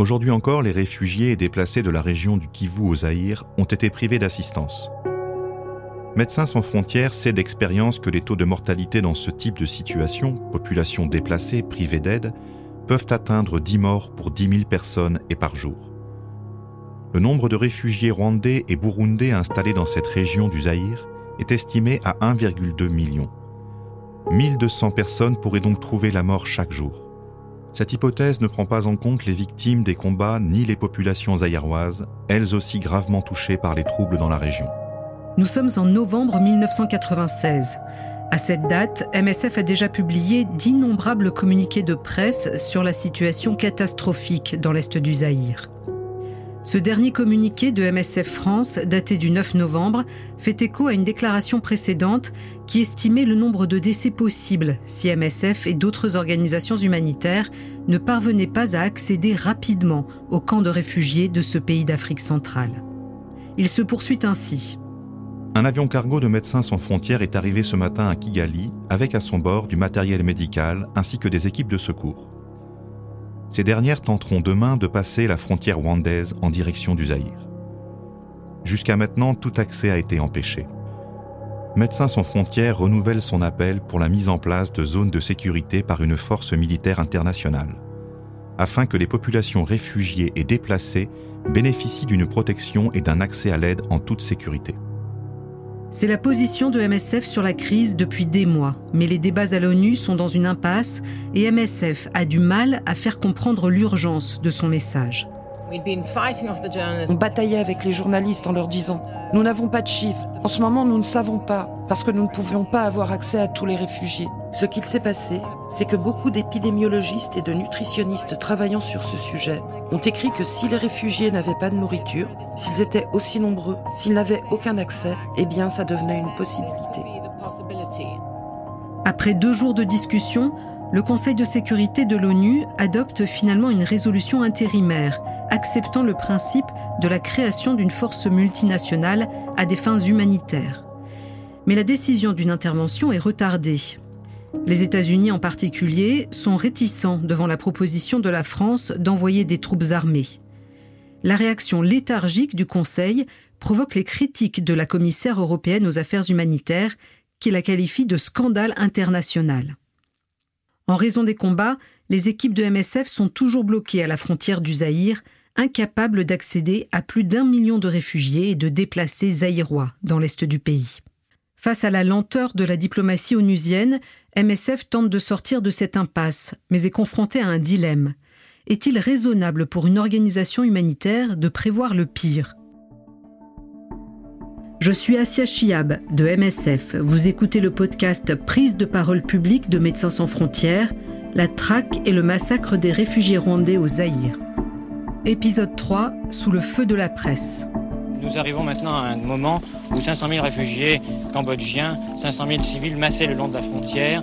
Aujourd'hui encore, les réfugiés et déplacés de la région du Kivu au Zaïre ont été privés d'assistance. Médecins sans frontières sait d'expérience que les taux de mortalité dans ce type de situation, population déplacée, privée d'aide, peuvent atteindre 10 morts pour 10 000 personnes et par jour. Le nombre de réfugiés rwandais et burundais installés dans cette région du Zaïre est estimé à 1,2 million. 1200 personnes pourraient donc trouver la mort chaque jour. Cette hypothèse ne prend pas en compte les victimes des combats ni les populations zaïroises, elles aussi gravement touchées par les troubles dans la région. Nous sommes en novembre 1996. À cette date, MSF a déjà publié d'innombrables communiqués de presse sur la situation catastrophique dans l'est du Zaïre. Ce dernier communiqué de MSF France, daté du 9 novembre, fait écho à une déclaration précédente qui estimait le nombre de décès possibles si MSF et d'autres organisations humanitaires ne parvenaient pas à accéder rapidement aux camps de réfugiés de ce pays d'Afrique centrale. Il se poursuit ainsi. Un avion cargo de Médecins sans frontières est arrivé ce matin à Kigali avec à son bord du matériel médical ainsi que des équipes de secours. Ces dernières tenteront demain de passer la frontière rwandaise en direction du Zaïre. Jusqu'à maintenant, tout accès a été empêché. Médecins sans frontières renouvelle son appel pour la mise en place de zones de sécurité par une force militaire internationale, afin que les populations réfugiées et déplacées bénéficient d'une protection et d'un accès à l'aide en toute sécurité. C'est la position de MSF sur la crise depuis des mois, mais les débats à l'ONU sont dans une impasse et MSF a du mal à faire comprendre l'urgence de son message. On bataillait avec les journalistes en leur disant ⁇ Nous n'avons pas de chiffres, en ce moment nous ne savons pas, parce que nous ne pouvions pas avoir accès à tous les réfugiés. Ce qu'il s'est passé, c'est que beaucoup d'épidémiologistes et de nutritionnistes travaillant sur ce sujet ont écrit que si les réfugiés n'avaient pas de nourriture, s'ils étaient aussi nombreux, s'ils n'avaient aucun accès, eh bien ça devenait une possibilité. Après deux jours de discussion, le Conseil de sécurité de l'ONU adopte finalement une résolution intérimaire acceptant le principe de la création d'une force multinationale à des fins humanitaires. Mais la décision d'une intervention est retardée. Les États-Unis en particulier sont réticents devant la proposition de la France d'envoyer des troupes armées. La réaction léthargique du Conseil provoque les critiques de la commissaire européenne aux affaires humanitaires qui la qualifie de scandale international. En raison des combats, les équipes de MSF sont toujours bloquées à la frontière du Zaïre, incapables d'accéder à plus d'un million de réfugiés et de déplacés zaïrois dans l'est du pays. Face à la lenteur de la diplomatie onusienne, MSF tente de sortir de cette impasse, mais est confronté à un dilemme. Est-il raisonnable pour une organisation humanitaire de prévoir le pire? Je suis Asia Chiab de MSF. Vous écoutez le podcast Prise de parole publique de Médecins sans frontières, la traque et le massacre des réfugiés rwandais au Zaïre. Épisode 3 Sous le feu de la presse. Nous arrivons maintenant à un moment où 500 000 réfugiés cambodgiens, 500 000 civils massés le long de la frontière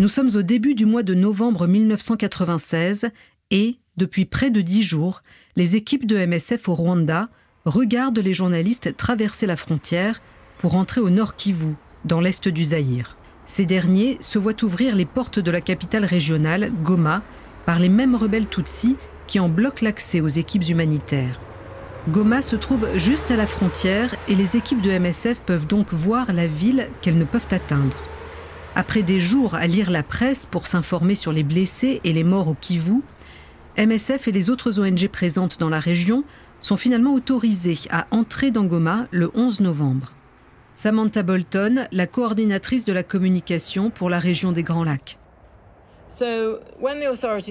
Nous sommes au début du mois de novembre 1996 et, depuis près de dix jours, les équipes de MSF au Rwanda regardent les journalistes traverser la frontière pour entrer au nord Kivu, dans l'est du Zaïre. Ces derniers se voient ouvrir les portes de la capitale régionale, Goma, par les mêmes rebelles Tutsis qui en bloquent l'accès aux équipes humanitaires. Goma se trouve juste à la frontière et les équipes de MSF peuvent donc voir la ville qu'elles ne peuvent atteindre. Après des jours à lire la presse pour s'informer sur les blessés et les morts au Kivu, MSF et les autres ONG présentes dans la région sont finalement autorisés à entrer dans Goma le 11 novembre. Samantha Bolton, la coordinatrice de la communication pour la région des Grands Lacs.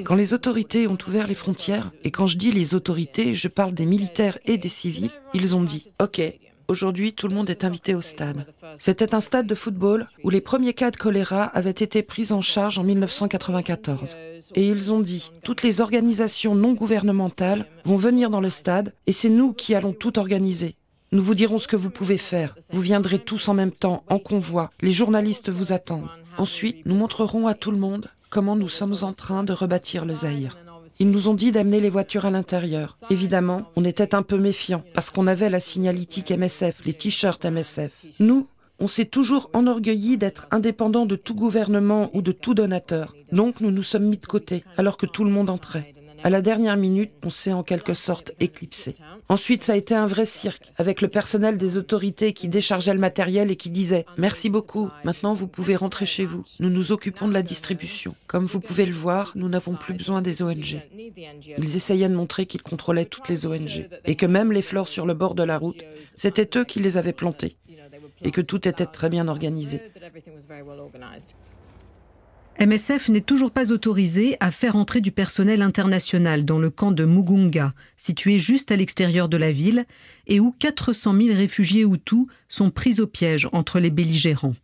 Quand les autorités ont ouvert les frontières, et quand je dis les autorités, je parle des militaires et des civils, ils ont dit OK, Aujourd'hui, tout le monde est invité au stade. C'était un stade de football où les premiers cas de choléra avaient été pris en charge en 1994. Et ils ont dit, toutes les organisations non gouvernementales vont venir dans le stade et c'est nous qui allons tout organiser. Nous vous dirons ce que vous pouvez faire. Vous viendrez tous en même temps, en convoi. Les journalistes vous attendent. Ensuite, nous montrerons à tout le monde comment nous sommes en train de rebâtir le Zaïre. Ils nous ont dit d'amener les voitures à l'intérieur. Évidemment, on était un peu méfiants parce qu'on avait la signalétique MSF, les t-shirts MSF. Nous, on s'est toujours enorgueilli d'être indépendant de tout gouvernement ou de tout donateur. Donc nous nous sommes mis de côté alors que tout le monde entrait. À la dernière minute, on s'est en quelque sorte éclipsé. Ensuite, ça a été un vrai cirque, avec le personnel des autorités qui déchargeait le matériel et qui disait Merci beaucoup, maintenant vous pouvez rentrer chez vous. Nous nous occupons de la distribution. Comme vous pouvez le voir, nous n'avons plus besoin des ONG. Ils essayaient de montrer qu'ils contrôlaient toutes les ONG, et que même les fleurs sur le bord de la route, c'était eux qui les avaient plantées, et que tout était très bien organisé. MSF n'est toujours pas autorisé à faire entrer du personnel international dans le camp de Mugunga, situé juste à l'extérieur de la ville, et où 400 000 réfugiés Hutus sont pris au piège entre les belligérants.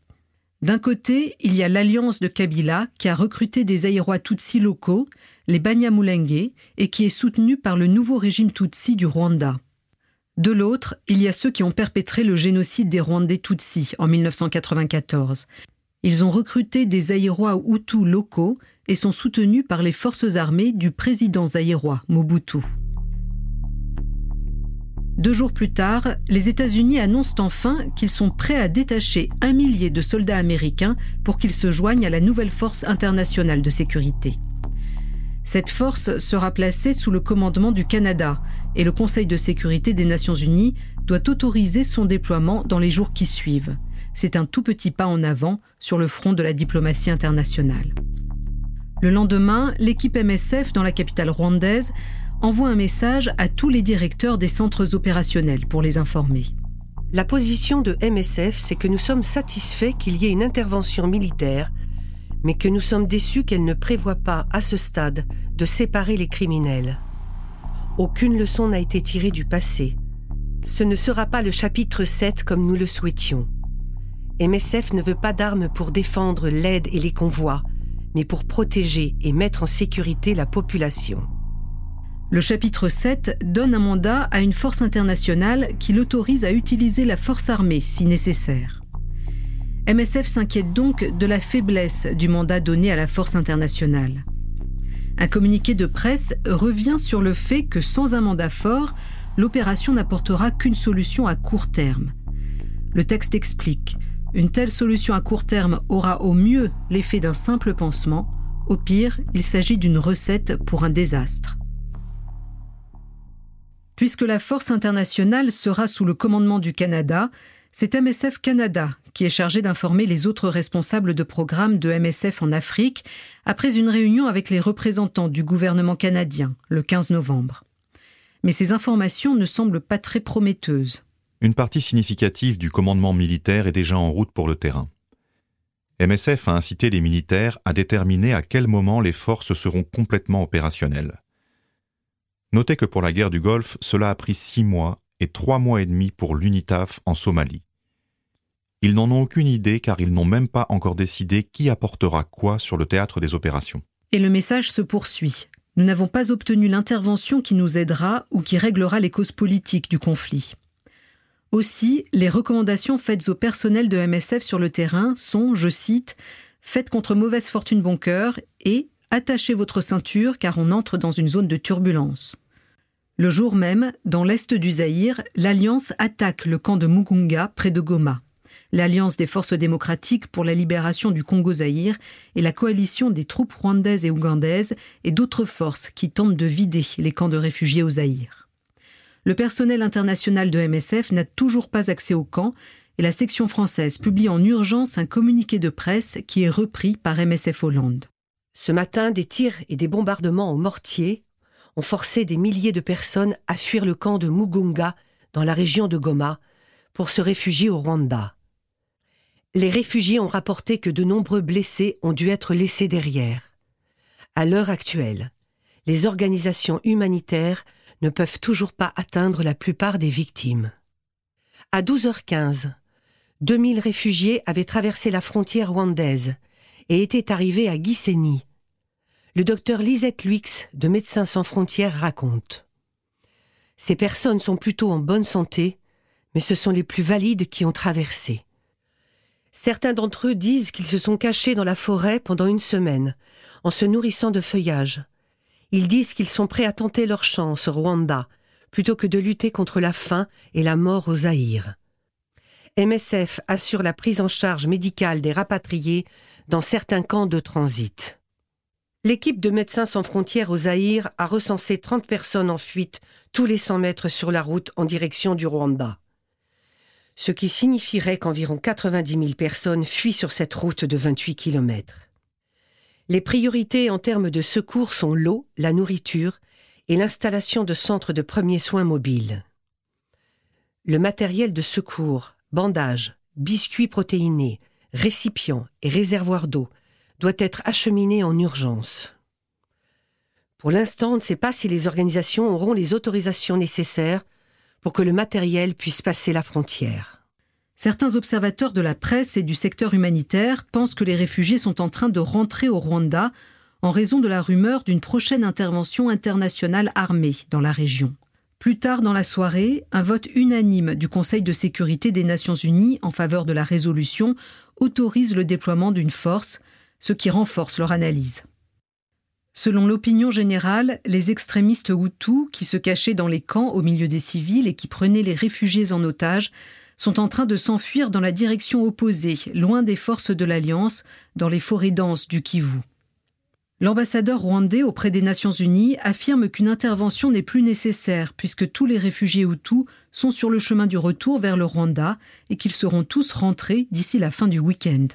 D'un côté, il y a l'alliance de Kabila qui a recruté des Aïrois Tutsi locaux, les Banyamulenge, et qui est soutenue par le nouveau régime Tutsi du Rwanda. De l'autre, il y a ceux qui ont perpétré le génocide des Rwandais Tutsi en 1994 ils ont recruté des Zaïrois Hutus locaux et sont soutenus par les forces armées du président zaïrois Mobutu. Deux jours plus tard, les États-Unis annoncent enfin qu'ils sont prêts à détacher un millier de soldats américains pour qu'ils se joignent à la nouvelle force internationale de sécurité. Cette force sera placée sous le commandement du Canada et le Conseil de sécurité des Nations Unies doit autoriser son déploiement dans les jours qui suivent c'est un tout petit pas en avant sur le front de la diplomatie internationale. Le lendemain, l'équipe MSF dans la capitale rwandaise envoie un message à tous les directeurs des centres opérationnels pour les informer. La position de MSF, c'est que nous sommes satisfaits qu'il y ait une intervention militaire, mais que nous sommes déçus qu'elle ne prévoit pas, à ce stade, de séparer les criminels. Aucune leçon n'a été tirée du passé. Ce ne sera pas le chapitre 7 comme nous le souhaitions. MSF ne veut pas d'armes pour défendre l'aide et les convois, mais pour protéger et mettre en sécurité la population. Le chapitre 7 donne un mandat à une force internationale qui l'autorise à utiliser la force armée si nécessaire. MSF s'inquiète donc de la faiblesse du mandat donné à la force internationale. Un communiqué de presse revient sur le fait que sans un mandat fort, l'opération n'apportera qu'une solution à court terme. Le texte explique une telle solution à court terme aura au mieux l'effet d'un simple pansement, au pire, il s'agit d'une recette pour un désastre. Puisque la force internationale sera sous le commandement du Canada, c'est MSF Canada qui est chargé d'informer les autres responsables de programme de MSF en Afrique après une réunion avec les représentants du gouvernement canadien le 15 novembre. Mais ces informations ne semblent pas très prometteuses une partie significative du commandement militaire est déjà en route pour le terrain. MSF a incité les militaires à déterminer à quel moment les forces seront complètement opérationnelles. Notez que pour la guerre du Golfe, cela a pris six mois et trois mois et demi pour l'UNITAF en Somalie. Ils n'en ont aucune idée car ils n'ont même pas encore décidé qui apportera quoi sur le théâtre des opérations. Et le message se poursuit. Nous n'avons pas obtenu l'intervention qui nous aidera ou qui réglera les causes politiques du conflit. Aussi, les recommandations faites au personnel de MSF sur le terrain sont, je cite, Faites contre mauvaise fortune bon cœur et attachez votre ceinture car on entre dans une zone de turbulence. Le jour même, dans l'est du Zaïre, l'Alliance attaque le camp de Mugunga près de Goma. L'Alliance des forces démocratiques pour la libération du Congo-Zaïre et la coalition des troupes rwandaises et ougandaises et d'autres forces qui tentent de vider les camps de réfugiés au Zaïre. Le personnel international de MSF n'a toujours pas accès au camp et la section française publie en urgence un communiqué de presse qui est repris par MSF Hollande. Ce matin, des tirs et des bombardements au mortier ont forcé des milliers de personnes à fuir le camp de Mugunga dans la région de Goma pour se réfugier au Rwanda. Les réfugiés ont rapporté que de nombreux blessés ont dû être laissés derrière. À l'heure actuelle, les organisations humanitaires ne peuvent toujours pas atteindre la plupart des victimes. À 12h15, 2000 réfugiés avaient traversé la frontière rwandaise et étaient arrivés à Gisenyi. Le docteur Lisette Luix de Médecins sans frontières raconte. Ces personnes sont plutôt en bonne santé, mais ce sont les plus valides qui ont traversé. Certains d'entre eux disent qu'ils se sont cachés dans la forêt pendant une semaine, en se nourrissant de feuillage. Ils disent qu'ils sont prêts à tenter leur chance au Rwanda, plutôt que de lutter contre la faim et la mort au Zaïre. MSF assure la prise en charge médicale des rapatriés dans certains camps de transit. L'équipe de Médecins sans frontières au Zaïre a recensé 30 personnes en fuite tous les 100 mètres sur la route en direction du Rwanda. Ce qui signifierait qu'environ 90 000 personnes fuient sur cette route de 28 km. Les priorités en termes de secours sont l'eau, la nourriture et l'installation de centres de premiers soins mobiles. Le matériel de secours, bandages, biscuits protéinés, récipients et réservoirs d'eau doit être acheminé en urgence. Pour l'instant, on ne sait pas si les organisations auront les autorisations nécessaires pour que le matériel puisse passer la frontière. Certains observateurs de la presse et du secteur humanitaire pensent que les réfugiés sont en train de rentrer au Rwanda en raison de la rumeur d'une prochaine intervention internationale armée dans la région. Plus tard dans la soirée, un vote unanime du Conseil de sécurité des Nations Unies en faveur de la résolution autorise le déploiement d'une force, ce qui renforce leur analyse. Selon l'opinion générale, les extrémistes Hutus, qui se cachaient dans les camps au milieu des civils et qui prenaient les réfugiés en otage, sont en train de s'enfuir dans la direction opposée, loin des forces de l'Alliance, dans les forêts denses du Kivu. L'ambassadeur rwandais auprès des Nations Unies affirme qu'une intervention n'est plus nécessaire puisque tous les réfugiés Hutus sont sur le chemin du retour vers le Rwanda et qu'ils seront tous rentrés d'ici la fin du week-end.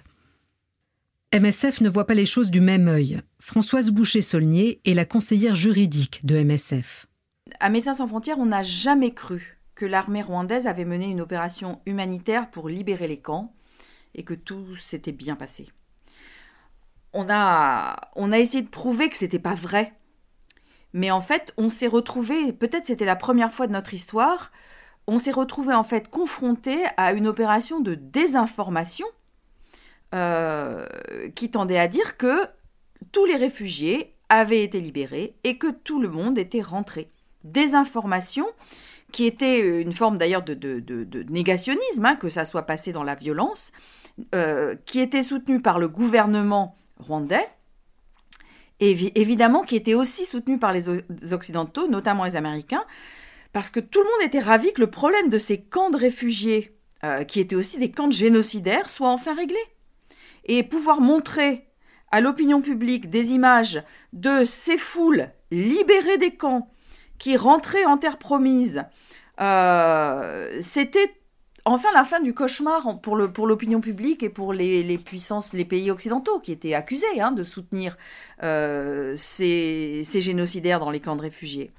MSF ne voit pas les choses du même œil. Françoise Boucher-Saulnier est la conseillère juridique de MSF. À Médecins sans frontières, on n'a jamais cru que l'armée rwandaise avait mené une opération humanitaire pour libérer les camps et que tout s'était bien passé on a, on a essayé de prouver que c'était pas vrai. Mais en fait, on s'est retrouvé, peut-être c'était la première fois de notre histoire, on s'est retrouvé en fait confronté à une opération de désinformation euh, qui tendait à dire que tous les réfugiés avaient été libérés et que tout le monde était rentré. Désinformation qui était une forme d'ailleurs de, de, négationnisme, hein, que ça soit passé dans la violence, euh, qui était soutenue par le gouvernement rwandais, évidemment qui était aussi soutenu par les Occidentaux, notamment les Américains, parce que tout le monde était ravi que le problème de ces camps de réfugiés, euh, qui étaient aussi des camps de génocidaires, soit enfin réglé. Et pouvoir montrer à l'opinion publique des images de ces foules libérées des camps, qui rentraient en terre promise, euh, c'était enfin la fin du cauchemar pour l'opinion publique et pour les, puissances, les pays occidentaux qui étaient accusés hein, de soutenir euh, ces, génocidaires dans les camps de réfugiés.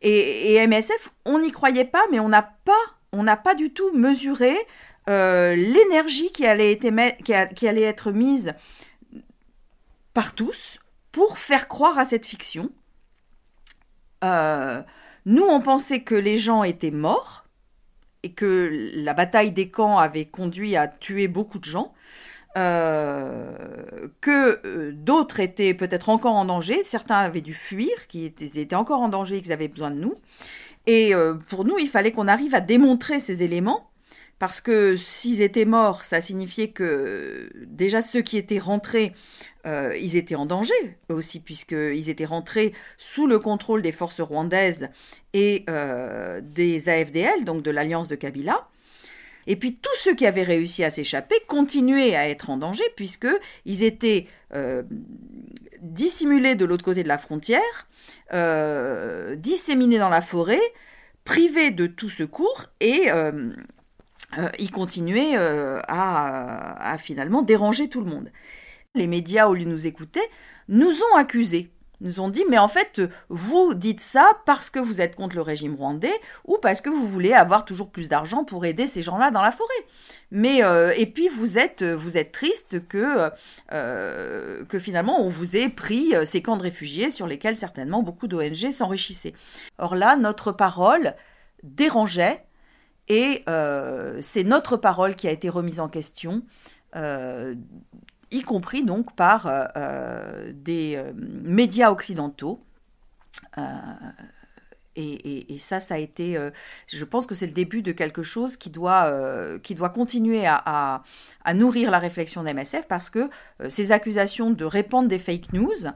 Et, MSF, on n'y croyait pas, mais on n'a pas pas du tout mesuré euh, l'énergie qui allait être mise par tous pour faire croire à cette fiction. Nous, on pensait que les gens étaient morts, et que la bataille des camps avait conduit à tuer beaucoup de gens, euh, que euh, d'autres étaient peut-être encore en danger, certains avaient dû fuir, qui étaient, encore en danger et qu'ils avaient besoin de nous. Et euh, pour nous, il fallait qu'on arrive à démontrer ces éléments parce que s'ils étaient morts, ça signifiait que déjà ceux qui étaient rentrés, euh, ils étaient en danger aussi, puisqu'ils étaient rentrés sous le contrôle des forces rwandaises et euh, des AFDL, donc de l'alliance de Kabila. Et puis tous ceux qui avaient réussi à s'échapper continuaient à être en danger, puisqu'ils étaient euh, dissimulés de l'autre côté de la frontière, disséminés dans la forêt, privés de tout secours et euh, continuait euh, à, finalement déranger tout le monde. Les médias, au lieu de nous écouter, nous ont accusés nous ont dit mais en fait vous dites ça parce que vous êtes contre le régime rwandais ou parce que vous voulez avoir toujours plus d'argent pour aider ces gens-là dans la forêt. Mais euh, et puis vous êtes vous êtes triste que que finalement on vous ait pris ces camps de réfugiés sur lesquels certainement beaucoup d'ONG s'enrichissaient. Or là notre parole dérangeait Et c'est notre parole qui a été remise en question, y compris donc par des médias occidentaux. Et, ça, ça a été, euh, je pense que c'est le début de quelque chose qui doit, euh, qui doit continuer à, nourrir la réflexion d'MSF parce que euh, ces accusations de répandre des fake news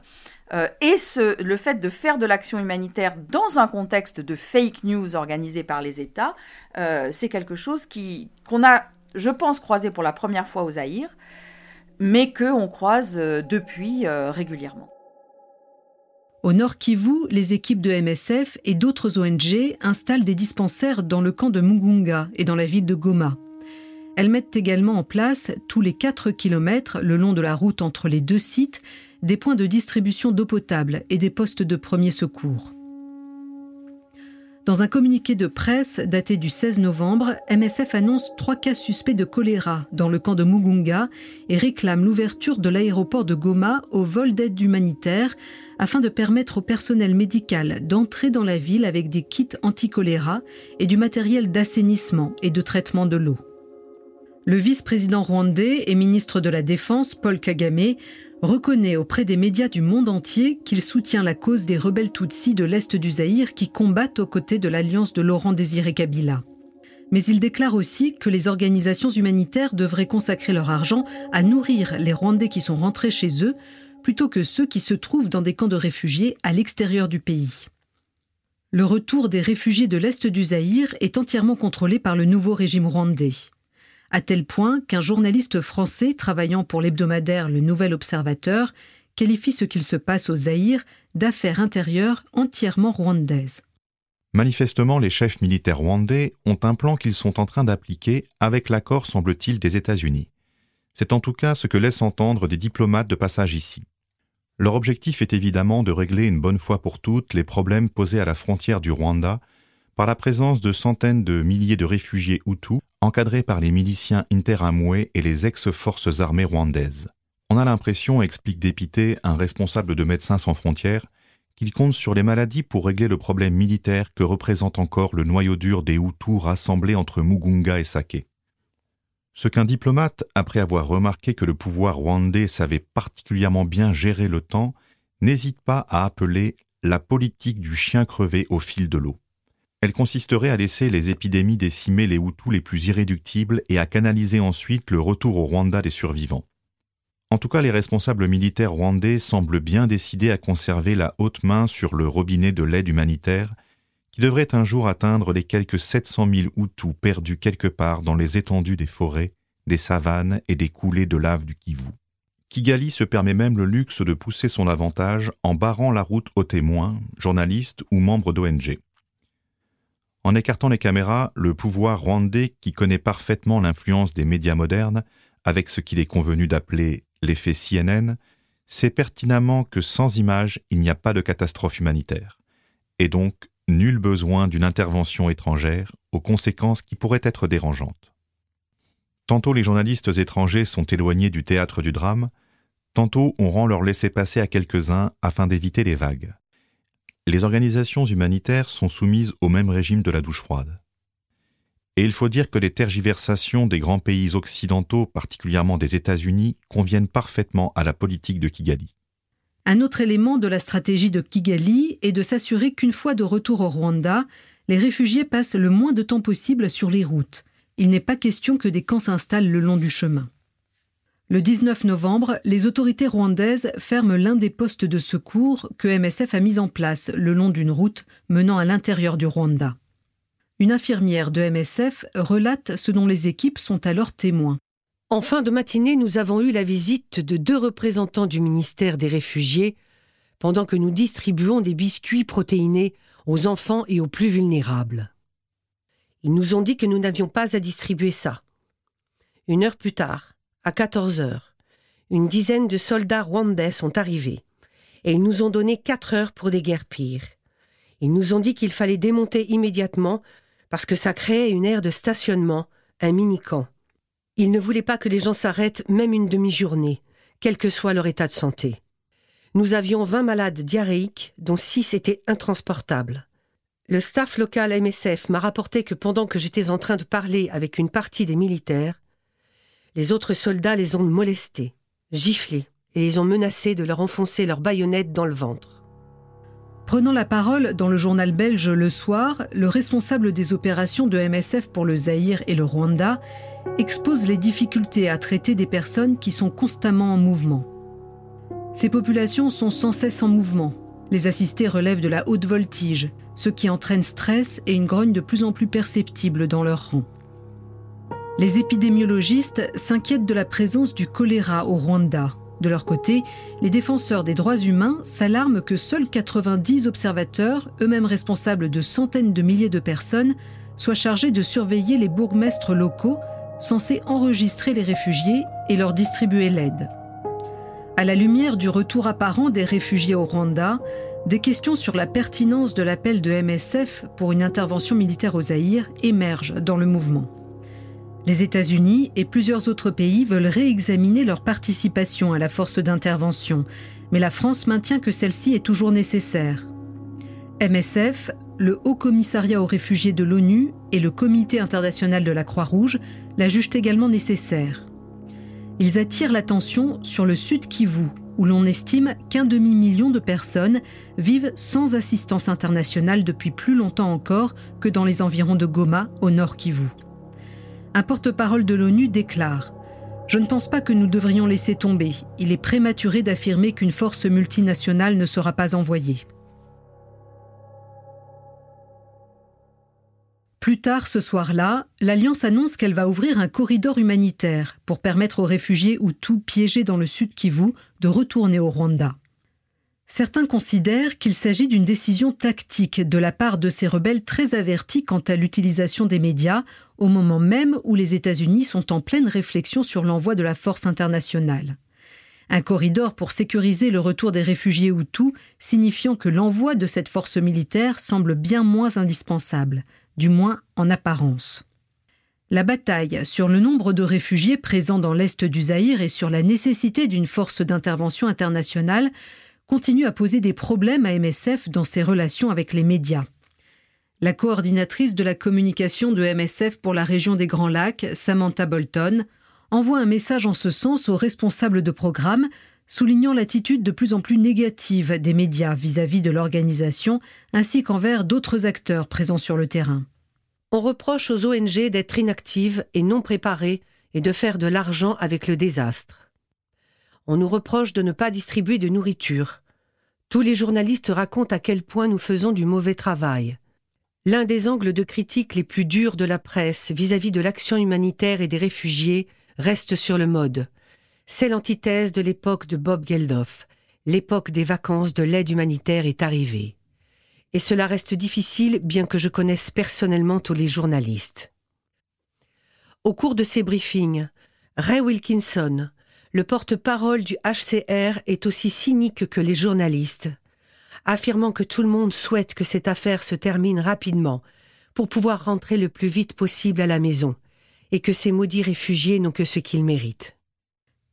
et ce, le fait de faire de l'action humanitaire dans un contexte de fake news organisé par les États, c'est quelque chose qui qu'on a, je pense, croisé pour la première fois aux Zaïre, mais qu'on croise depuis régulièrement. Au Nord Kivu, les équipes de MSF et d'autres ONG installent des dispensaires dans le camp de Mugunga et dans la ville de Goma. Elles mettent également en place, tous les 4 km le long de la route entre les deux sites, des points de distribution d'eau potable et des postes de premier secours. Dans un communiqué de presse daté du 16 novembre, MSF annonce trois cas suspects de choléra dans le camp de Mugunga et réclame l'ouverture de l'aéroport de Goma au vol d'aide humanitaire afin de permettre au personnel médical d'entrer dans la ville avec des kits anti-choléra et du matériel d'assainissement et de traitement de l'eau. Le vice-président rwandais et ministre de la Défense, Paul Kagame, reconnaît auprès des médias du monde entier qu'il soutient la cause des rebelles Tutsis de l'Est du Zaïre qui combattent aux côtés de l'alliance de Laurent Désiré Kabila. Mais il déclare aussi que les organisations humanitaires devraient consacrer leur argent à nourrir les Rwandais qui sont rentrés chez eux, plutôt que ceux qui se trouvent dans des camps de réfugiés à l'extérieur du pays. Le retour des réfugiés de l'Est du Zaïre est entièrement contrôlé par le nouveau régime rwandais à tel point qu'un journaliste français travaillant pour l'hebdomadaire Le Nouvel Observateur qualifie ce qu'il se passe au Zaïre d'affaires intérieures entièrement rwandaises. Manifestement, les chefs militaires rwandais ont un plan qu'ils sont en train d'appliquer avec l'accord, semble-t-il, des États-Unis. C'est en tout cas ce que laissent entendre des diplomates de passage ici. Leur objectif est évidemment de régler une bonne fois pour toutes les problèmes posés à la frontière du Rwanda par la présence de centaines de milliers de réfugiés Hutus encadrés par les miliciens Interamwe et les ex-forces armées rwandaises. On a l'impression, explique Dépité, un responsable de Médecins sans frontières, qu'il compte sur les maladies pour régler le problème militaire que représente encore le noyau dur des Hutus rassemblés entre Mugunga et Sake. Ce qu'un diplomate, après avoir remarqué que le pouvoir rwandais savait particulièrement bien gérer le temps, n'hésite pas à appeler la politique du chien crevé au fil de l'eau. Elle consisterait à laisser les épidémies décimer les Hutus les plus irréductibles et à canaliser ensuite le retour au Rwanda des survivants. En tout cas, les responsables militaires rwandais semblent bien décidés à conserver la haute main sur le robinet de l'aide humanitaire, qui devrait un jour atteindre les quelques 700 000 Hutus perdus quelque part dans les étendues des forêts, des savanes et des coulées de lave du Kivu. Kigali se permet même le luxe de pousser son avantage en barrant la route aux témoins, journalistes ou membres d'ONG. En écartant les caméras, le pouvoir rwandais, qui connaît parfaitement l'influence des médias modernes, avec ce qu'il est convenu d'appeler l'effet CNN, sait pertinemment que sans images, il n'y a pas de catastrophe humanitaire, et donc nul besoin d'une intervention étrangère aux conséquences qui pourraient être dérangeantes. Tantôt les journalistes étrangers sont éloignés du théâtre du drame, tantôt on rend leur laisser-passer à quelques-uns afin d'éviter les vagues les organisations humanitaires sont soumises au même régime de la douche froide. Et il faut dire que les tergiversations des grands pays occidentaux, particulièrement des États-Unis, conviennent parfaitement à la politique de Kigali. Un autre élément de la stratégie de Kigali est de s'assurer qu'une fois de retour au Rwanda, les réfugiés passent le moins de temps possible sur les routes. Il n'est pas question que des camps s'installent le long du chemin. Le 19 novembre, les autorités rwandaises ferment l'un des postes de secours que MSF a mis en place le long d'une route menant à l'intérieur du Rwanda. Une infirmière de MSF relate ce dont les équipes sont alors témoins. En fin de matinée, nous avons eu la visite de deux représentants du ministère des Réfugiés pendant que nous distribuons des biscuits protéinés aux enfants et aux plus vulnérables. Ils nous ont dit que nous n'avions pas à distribuer ça. Une heure plus tard, à 14 heures, une dizaine de soldats rwandais sont arrivés, et ils nous ont donné quatre heures pour déguerpir. Ils nous ont dit qu'il fallait démonter immédiatement parce que ça créait une aire de stationnement, un mini-camp. Ils ne voulaient pas que les gens s'arrêtent même une demi-journée, quel que soit leur état de santé. Nous avions vingt malades diarrhéiques, dont six étaient intransportables. Le staff local MSF m'a rapporté que pendant que j'étais en train de parler avec une partie des militaires, les autres soldats les ont molestés, giflés, et les ont menacés de leur enfoncer leurs baïonnettes dans le ventre. Prenant la parole dans le journal belge Le Soir, le responsable des opérations de MSF pour le Zaïre et le Rwanda expose les difficultés à traiter des personnes qui sont constamment en mouvement. Ces populations sont sans cesse en mouvement. Les assistés relèvent de la haute voltige, ce qui entraîne stress et une grogne de plus en plus perceptible dans leur rang. Les épidémiologistes s'inquiètent de la présence du choléra au Rwanda. De leur côté, les défenseurs des droits humains s'alarment que seuls 90 observateurs, eux-mêmes responsables de centaines de milliers de personnes, soient chargés de surveiller les bourgmestres locaux censés enregistrer les réfugiés et leur distribuer l'aide. À la lumière du retour apparent des réfugiés au Rwanda, des questions sur la pertinence de l'appel de MSF pour une intervention militaire au Zaïre émergent dans le mouvement. Les États-Unis et plusieurs autres pays veulent réexaminer leur participation à la force d'intervention, mais la France maintient que celle-ci est toujours nécessaire. MSF, le Haut Commissariat aux réfugiés de l'ONU et le Comité international de la Croix-Rouge la jugent également nécessaire. Ils attirent l'attention sur le Sud Kivu, où l'on estime qu'un demi-million de personnes vivent sans assistance internationale depuis plus longtemps encore que dans les environs de Goma, au nord Kivu un porte-parole de l'ONU déclare Je ne pense pas que nous devrions laisser tomber. Il est prématuré d'affirmer qu'une force multinationale ne sera pas envoyée. Plus tard ce soir-là, l'Alliance annonce qu'elle va ouvrir un corridor humanitaire pour permettre aux réfugiés Hutus piégés dans le sud Kivu de retourner au Rwanda. Certains considèrent qu'il s'agit d'une décision tactique de la part de ces rebelles très avertis quant à l'utilisation des médias, au moment même où les États-Unis sont en pleine réflexion sur l'envoi de la force internationale. Un corridor pour sécuriser le retour des réfugiés Hutus, signifiant que l'envoi de cette force militaire semble bien moins indispensable, du moins en apparence. La bataille sur le nombre de réfugiés présents dans l'est du Zaïre et sur la nécessité d'une force d'intervention internationale continue à poser des problèmes à MSF dans ses relations avec les médias. La coordinatrice de la communication de MSF pour la région des Grands Lacs, Samantha Bolton, envoie un message en ce sens aux responsables de programme, soulignant l'attitude de plus en plus négative des médias vis-à-vis de l'organisation, ainsi qu'envers d'autres acteurs présents sur le terrain. On reproche aux ONG d'être inactives et non préparées et de faire de l'argent avec le désastre on nous reproche de ne pas distribuer de nourriture. Tous les journalistes racontent à quel point nous faisons du mauvais travail. L'un des angles de critique les plus durs de la presse vis-à-vis de l'action humanitaire et des réfugiés reste sur le mode. C'est l'antithèse de l'époque de Bob Geldof. L'époque des vacances de l'aide humanitaire est arrivée. Et cela reste difficile bien que je connaisse personnellement tous les journalistes. Au cours de ces briefings, Ray Wilkinson, le porte-parole du HCR est aussi cynique que les journalistes, affirmant que tout le monde souhaite que cette affaire se termine rapidement pour pouvoir rentrer le plus vite possible à la maison, et que ces maudits réfugiés n'ont que ce qu'ils méritent.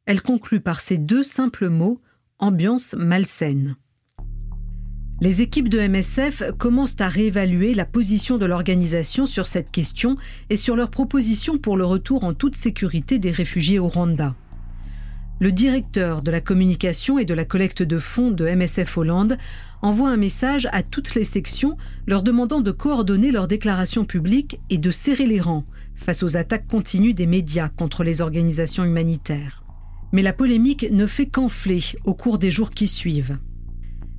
Elle conclut par ces deux simples mots ambiance malsaine. Les équipes de MSF commencent à réévaluer la position de l'organisation sur cette question et sur leurs propositions pour le retour en toute sécurité des réfugiés au Rwanda le directeur de la communication et de la collecte de fonds de MSF Hollande envoie un message à toutes les sections leur demandant de coordonner leurs déclarations publiques et de serrer les rangs face aux attaques continues des médias contre les organisations humanitaires. Mais la polémique ne fait qu'enfler au cours des jours qui suivent.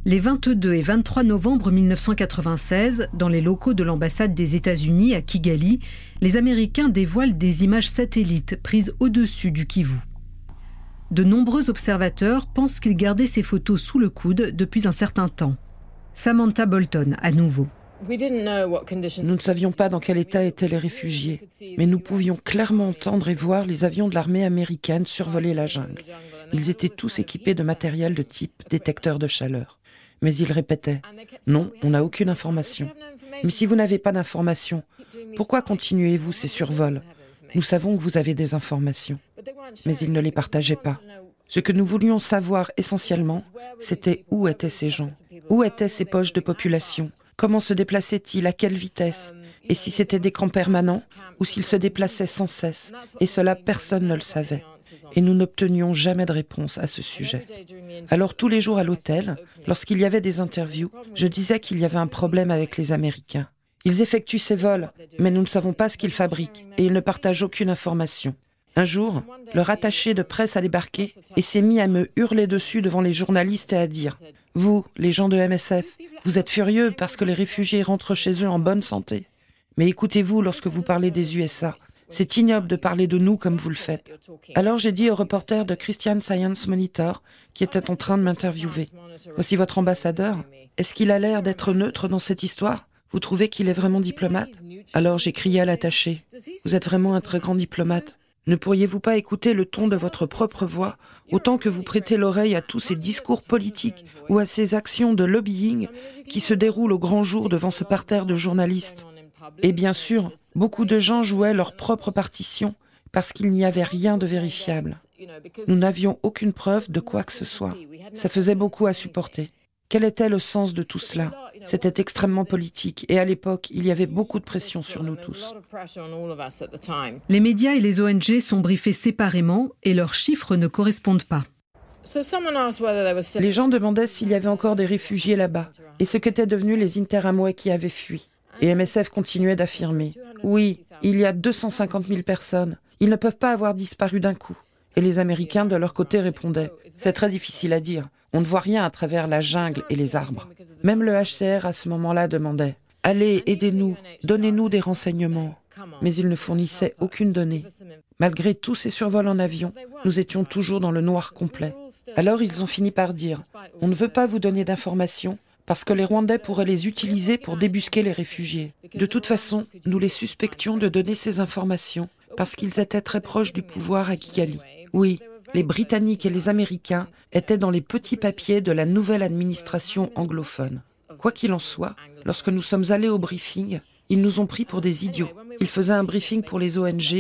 Les 22 et 23 novembre 1996, dans les locaux de l'ambassade des États-Unis à Kigali, les Américains dévoilent des images satellites prises au-dessus du Kivu de nombreux observateurs pensent qu'il gardait ces photos sous le coude depuis un certain temps. Samantha Bolton, à nouveau. Nous ne savions pas dans quel état étaient les réfugiés, mais nous pouvions clairement entendre et voir les avions de l'armée américaine survoler la jungle. Ils étaient tous équipés de matériel de type détecteur de chaleur. Mais ils répétaient ⁇ Non, on n'a aucune information. Mais si vous n'avez pas d'informations, pourquoi continuez-vous ces survols? Nous savons que vous avez des informations mais ils ne les partageaient pas. Ce que nous voulions savoir essentiellement, c'était où étaient ces gens, où étaient ces poches de population, Comment se déplaçaient-ils À quelle vitesse Et si c'était des camps permanents ou s'ils se déplaçaient sans cesse Et cela, personne ne le savait. Et nous n'obtenions jamais de réponse à ce sujet. Alors tous les jours à l'hôtel, lorsqu'il y avait des interviews, je disais qu'il y avait un problème avec les Américains. Ils effectuent ces vols, mais nous ne savons pas ce qu'ils fabriquent et ils ne partagent aucune information. Un jour, leur attaché de presse a débarqué et s'est mis à me hurler dessus devant les journalistes et à dire ⁇ Vous, les gens de MSF, vous êtes furieux parce que les réfugiés rentrent chez eux en bonne santé. Mais écoutez-vous lorsque vous parlez des USA. C'est ignoble de parler de nous comme vous le faites. Alors j'ai dit au reporter de Christian Science Monitor, qui était en train de m'interviewer, Voici votre ambassadeur. Est-ce qu'il a l'air d'être neutre dans cette histoire? Vous trouvez qu'il est vraiment diplomate? Alors j'ai crié à l'attaché. Vous êtes vraiment un très grand diplomate. Ne pourriez-vous pas écouter le ton de votre propre voix autant que vous prêtez l'oreille à tous ces discours politiques ou à ces actions de lobbying qui se déroulent au grand jour devant ce parterre de journalistes? Et bien sûr, beaucoup de gens jouaient leur propre partition parce qu'il n'y avait rien de vérifiable. Nous n'avions aucune preuve de quoi que ce soit. Ça faisait beaucoup à supporter. Quel était le sens de tout cela? C'était extrêmement politique et à l'époque, il y avait beaucoup de pression sur nous tous. Les médias et les ONG sont briefés séparément et leurs chiffres ne correspondent pas. Les gens demandaient s'il y avait encore des réfugiés là-bas et ce qu'étaient devenus les Interamway qui avaient fui. Et MSF continuait d'affirmer Oui, il y a 250 000 personnes. Ils ne peuvent pas avoir disparu d'un coup. Et les Américains, de leur côté, répondaient C'est très difficile à dire. On ne voit rien à travers la jungle et les arbres. Même le HCR à ce moment-là demandait Allez, aidez-nous, donnez-nous des renseignements. Mais ils ne fournissaient aucune donnée. Malgré tous ces survols en avion, nous étions toujours dans le noir complet. Alors ils ont fini par dire On ne veut pas vous donner d'informations parce que les Rwandais pourraient les utiliser pour débusquer les réfugiés. De toute façon, nous les suspections de donner ces informations parce qu'ils étaient très proches du pouvoir à Kigali. Oui, les Britanniques et les Américains étaient dans les petits papiers de la nouvelle administration anglophone. Quoi qu'il en soit, lorsque nous sommes allés au briefing, ils nous ont pris pour des idiots. Ils faisaient un briefing pour les ONG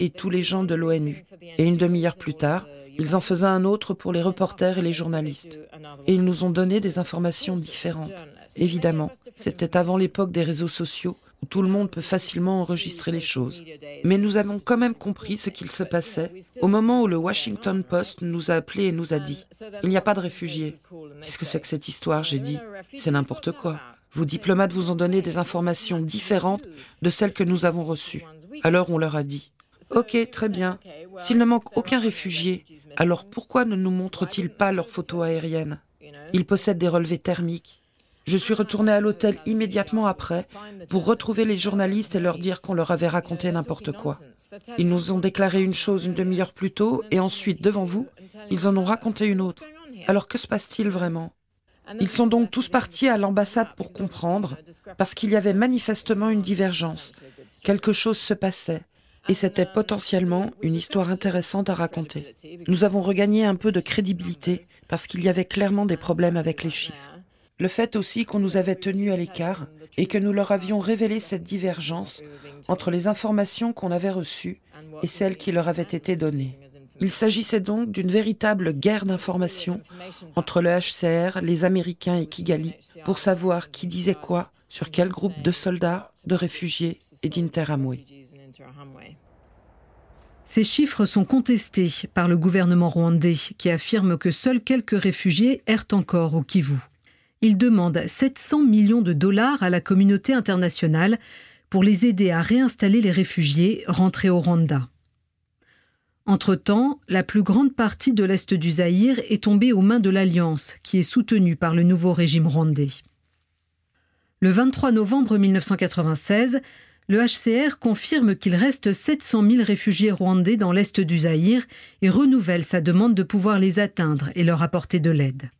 et tous les gens de l'ONU. Et une demi-heure plus tard, ils en faisaient un autre pour les reporters et les journalistes. Et ils nous ont donné des informations différentes. Évidemment, c'était avant l'époque des réseaux sociaux où tout le monde peut facilement enregistrer les choses. Mais nous avons quand même compris ce qu'il se passait au moment où le Washington Post nous a appelés et nous a dit ⁇ Il n'y a pas de réfugiés ⁇ Qu'est-ce que c'est que cette histoire? J'ai dit ⁇ C'est n'importe quoi. Vos diplomates vous ont donné des informations différentes de celles que nous avons reçues. Alors on leur a dit ⁇ Ok, très bien. S'il ne manque aucun réfugié, alors pourquoi ne nous montrent-ils pas leurs photos aériennes? Ils possèdent des relevés thermiques. Je suis retournée à l'hôtel immédiatement après pour retrouver les journalistes et leur dire qu'on leur avait raconté n'importe quoi. Ils nous ont déclaré une chose une demi-heure plus tôt et ensuite, devant vous, ils en ont raconté une autre. Alors que se passe-t-il vraiment? Ils sont donc tous partis à l'ambassade pour comprendre, parce qu'il y avait manifestement une divergence. Quelque chose se passait. Et c'était potentiellement une histoire intéressante à raconter. Nous avons regagné un peu de crédibilité parce qu'il y avait clairement des problèmes avec les chiffres. Le fait aussi qu'on nous avait tenus à l'écart et que nous leur avions révélé cette divergence entre les informations qu'on avait reçues et celles qui leur avaient été données. Il s'agissait donc d'une véritable guerre d'information entre le HCR, les Américains et Kigali pour savoir qui disait quoi sur quel groupe de soldats, de réfugiés et d'Interamwe. Ces chiffres sont contestés par le gouvernement rwandais qui affirme que seuls quelques réfugiés errent encore au Kivu il demande 700 millions de dollars à la communauté internationale pour les aider à réinstaller les réfugiés rentrés au Rwanda. Entre-temps, la plus grande partie de l'Est du Zaïre est tombée aux mains de l'Alliance, qui est soutenue par le nouveau régime rwandais. Le 23 novembre 1996, le HCR confirme qu'il reste 700 000 réfugiés rwandais dans l'Est du Zaïre et renouvelle sa demande de pouvoir les atteindre et leur apporter de l'aide.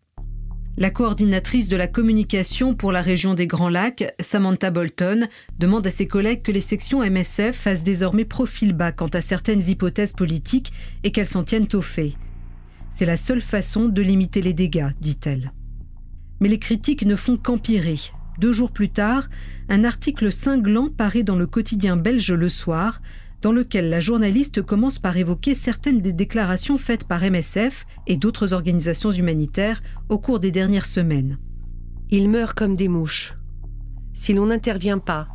La coordinatrice de la communication pour la région des Grands Lacs, Samantha Bolton, demande à ses collègues que les sections MSF fassent désormais profil bas quant à certaines hypothèses politiques et qu'elles s'en tiennent aux faits. C'est la seule façon de limiter les dégâts, dit-elle. Mais les critiques ne font qu'empirer. Deux jours plus tard, un article cinglant paraît dans le quotidien belge Le Soir, dans lequel la journaliste commence par évoquer certaines des déclarations faites par MSF et d'autres organisations humanitaires au cours des dernières semaines. Ils meurent comme des mouches. Si l'on n'intervient pas,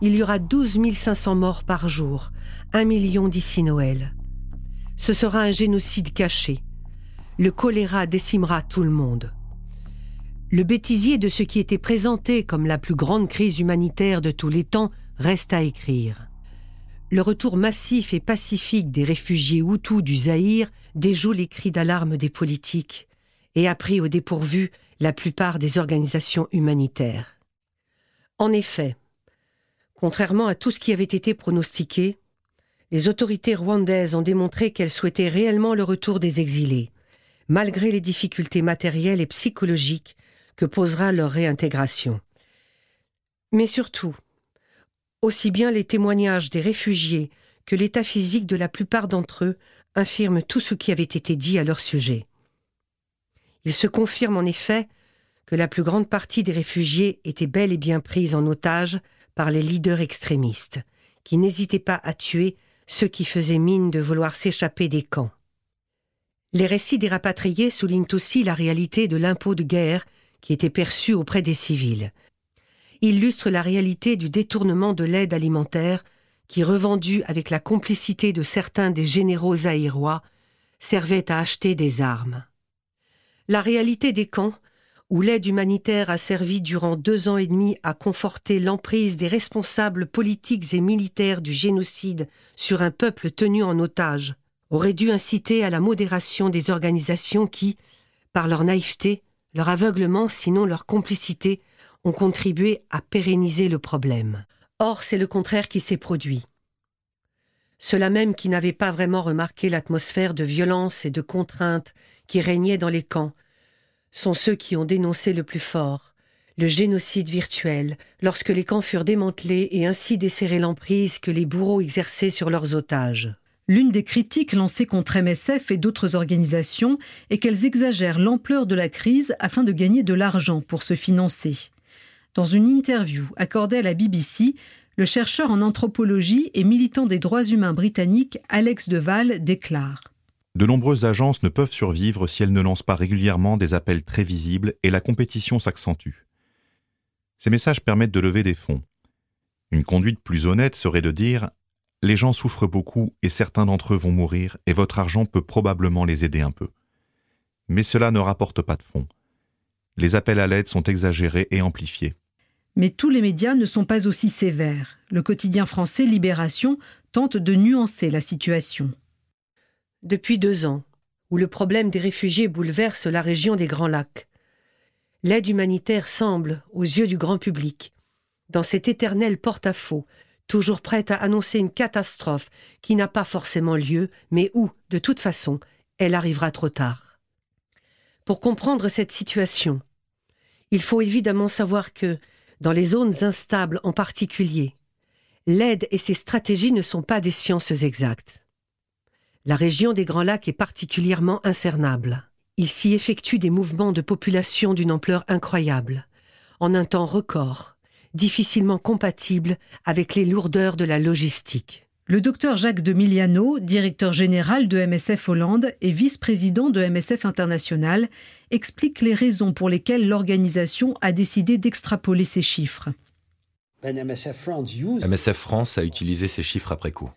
il y aura 12 500 morts par jour, un million d'ici Noël. Ce sera un génocide caché. Le choléra décimera tout le monde. Le bêtisier de ce qui était présenté comme la plus grande crise humanitaire de tous les temps reste à écrire. Le retour massif et pacifique des réfugiés Hutus du Zaïre déjoue les cris d'alarme des politiques et a pris au dépourvu la plupart des organisations humanitaires. En effet, contrairement à tout ce qui avait été pronostiqué, les autorités rwandaises ont démontré qu'elles souhaitaient réellement le retour des exilés, malgré les difficultés matérielles et psychologiques que posera leur réintégration. Mais surtout, aussi bien les témoignages des réfugiés que l'état physique de la plupart d'entre eux infirment tout ce qui avait été dit à leur sujet. Il se confirme en effet que la plus grande partie des réfugiés étaient bel et bien prise en otage par les leaders extrémistes, qui n'hésitaient pas à tuer ceux qui faisaient mine de vouloir s'échapper des camps. Les récits des rapatriés soulignent aussi la réalité de l'impôt de guerre qui était perçu auprès des civils. Illustre la réalité du détournement de l'aide alimentaire qui, revendue avec la complicité de certains des généraux aérois, servait à acheter des armes. La réalité des camps, où l'aide humanitaire a servi durant deux ans et demi à conforter l'emprise des responsables politiques et militaires du génocide sur un peuple tenu en otage, aurait dû inciter à la modération des organisations qui, par leur naïveté, leur aveuglement, sinon leur complicité, ont contribué à pérenniser le problème. Or, c'est le contraire qui s'est produit. Ceux-là même qui n'avaient pas vraiment remarqué l'atmosphère de violence et de contrainte qui régnait dans les camps sont ceux qui ont dénoncé le plus fort le génocide virtuel lorsque les camps furent démantelés et ainsi desserré l'emprise que les bourreaux exerçaient sur leurs otages. L'une des critiques lancées contre MSF et d'autres organisations est qu'elles exagèrent l'ampleur de la crise afin de gagner de l'argent pour se financer. Dans une interview accordée à la BBC, le chercheur en anthropologie et militant des droits humains britanniques Alex Deval déclare De nombreuses agences ne peuvent survivre si elles ne lancent pas régulièrement des appels très visibles et la compétition s'accentue. Ces messages permettent de lever des fonds. Une conduite plus honnête serait de dire Les gens souffrent beaucoup et certains d'entre eux vont mourir et votre argent peut probablement les aider un peu. Mais cela ne rapporte pas de fonds. Les appels à l'aide sont exagérés et amplifiés. Mais tous les médias ne sont pas aussi sévères. Le quotidien français Libération tente de nuancer la situation. Depuis deux ans, où le problème des réfugiés bouleverse la région des Grands Lacs, l'aide humanitaire semble, aux yeux du grand public, dans cet éternel porte-à-faux, toujours prête à annoncer une catastrophe qui n'a pas forcément lieu, mais où, de toute façon, elle arrivera trop tard. Pour comprendre cette situation, il faut évidemment savoir que, dans les zones instables en particulier, l'aide et ses stratégies ne sont pas des sciences exactes. La région des Grands Lacs est particulièrement incernable. Il s'y effectue des mouvements de population d'une ampleur incroyable, en un temps record, difficilement compatible avec les lourdeurs de la logistique. Le docteur Jacques de Miliano, directeur général de MSF Hollande et vice-président de MSF International, explique les raisons pour lesquelles l'organisation a décidé d'extrapoler ces chiffres. MSF France a utilisé ces chiffres après coup.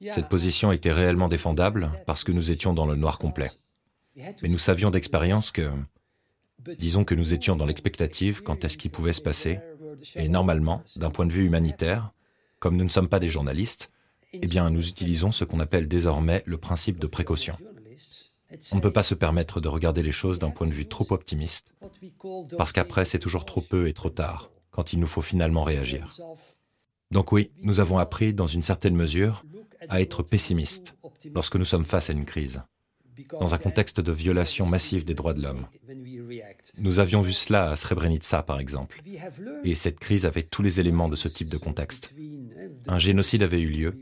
Cette position était réellement défendable parce que nous étions dans le noir complet. Mais nous savions d'expérience que, disons que nous étions dans l'expectative quant à ce qui pouvait se passer, et normalement, d'un point de vue humanitaire, comme nous ne sommes pas des journalistes, eh bien, nous utilisons ce qu'on appelle désormais le principe de précaution. On ne peut pas se permettre de regarder les choses d'un point de vue trop optimiste, parce qu'après, c'est toujours trop peu et trop tard, quand il nous faut finalement réagir. Donc oui, nous avons appris, dans une certaine mesure, à être pessimistes lorsque nous sommes face à une crise dans un contexte de violation massive des droits de l'homme. Nous avions vu cela à Srebrenica, par exemple, et cette crise avait tous les éléments de ce type de contexte. Un génocide avait eu lieu,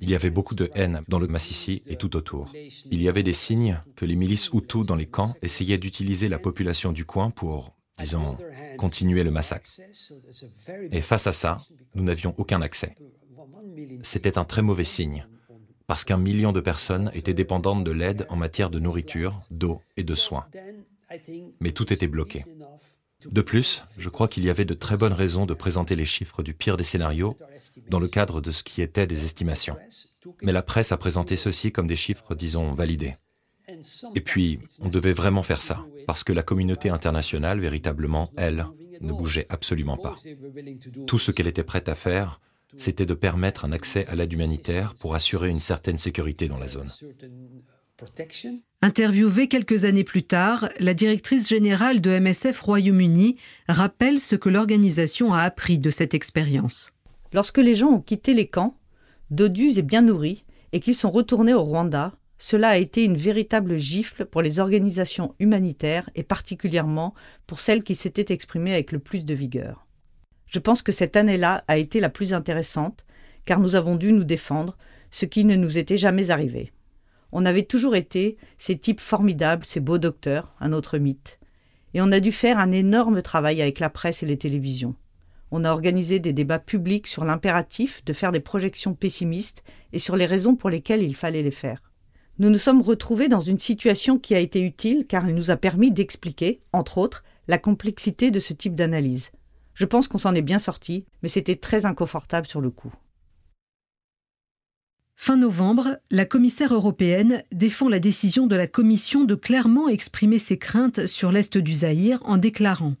il y avait beaucoup de haine dans le Massissi et tout autour. Il y avait des signes que les milices Hutus dans les camps essayaient d'utiliser la population du coin pour, disons, continuer le massacre. Et face à ça, nous n'avions aucun accès. C'était un très mauvais signe parce qu'un million de personnes étaient dépendantes de l'aide en matière de nourriture, d'eau et de soins. Mais tout était bloqué. De plus, je crois qu'il y avait de très bonnes raisons de présenter les chiffres du pire des scénarios dans le cadre de ce qui était des estimations. Mais la presse a présenté ceci comme des chiffres, disons, validés. Et puis, on devait vraiment faire ça, parce que la communauté internationale, véritablement, elle, ne bougeait absolument pas. Tout ce qu'elle était prête à faire, c'était de permettre un accès à l'aide humanitaire pour assurer une certaine sécurité dans la zone. Interviewée quelques années plus tard, la directrice générale de MSF Royaume-Uni rappelle ce que l'organisation a appris de cette expérience. Lorsque les gens ont quitté les camps, dodus et bien nourris, et qu'ils sont retournés au Rwanda, cela a été une véritable gifle pour les organisations humanitaires et particulièrement pour celles qui s'étaient exprimées avec le plus de vigueur. Je pense que cette année-là a été la plus intéressante, car nous avons dû nous défendre, ce qui ne nous était jamais arrivé. On avait toujours été ces types formidables, ces beaux docteurs, un autre mythe. Et on a dû faire un énorme travail avec la presse et les télévisions. On a organisé des débats publics sur l'impératif de faire des projections pessimistes et sur les raisons pour lesquelles il fallait les faire. Nous nous sommes retrouvés dans une situation qui a été utile car elle nous a permis d'expliquer, entre autres, la complexité de ce type d'analyse. Je pense qu'on s'en est bien sorti, mais c'était très inconfortable sur le coup. Fin novembre, la commissaire européenne défend la décision de la Commission de clairement exprimer ses craintes sur l'Est du Zaïre en déclarant